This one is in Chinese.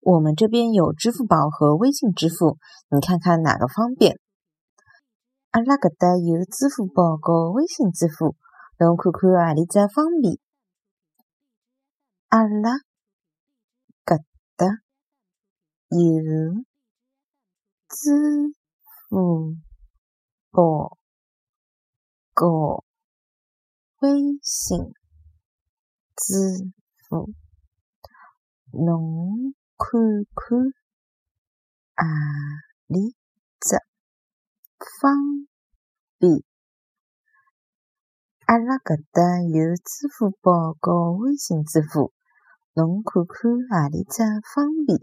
我们这边有支付宝和微信支付，你看看哪个方便？阿拉搿搭有支付宝和微信支付，侬看看何里只方便？阿拉搿搭有支付宝和微信支付，侬看看何里只方便？阿拉搿搭有支付宝和微信支付，侬看看何里只方便？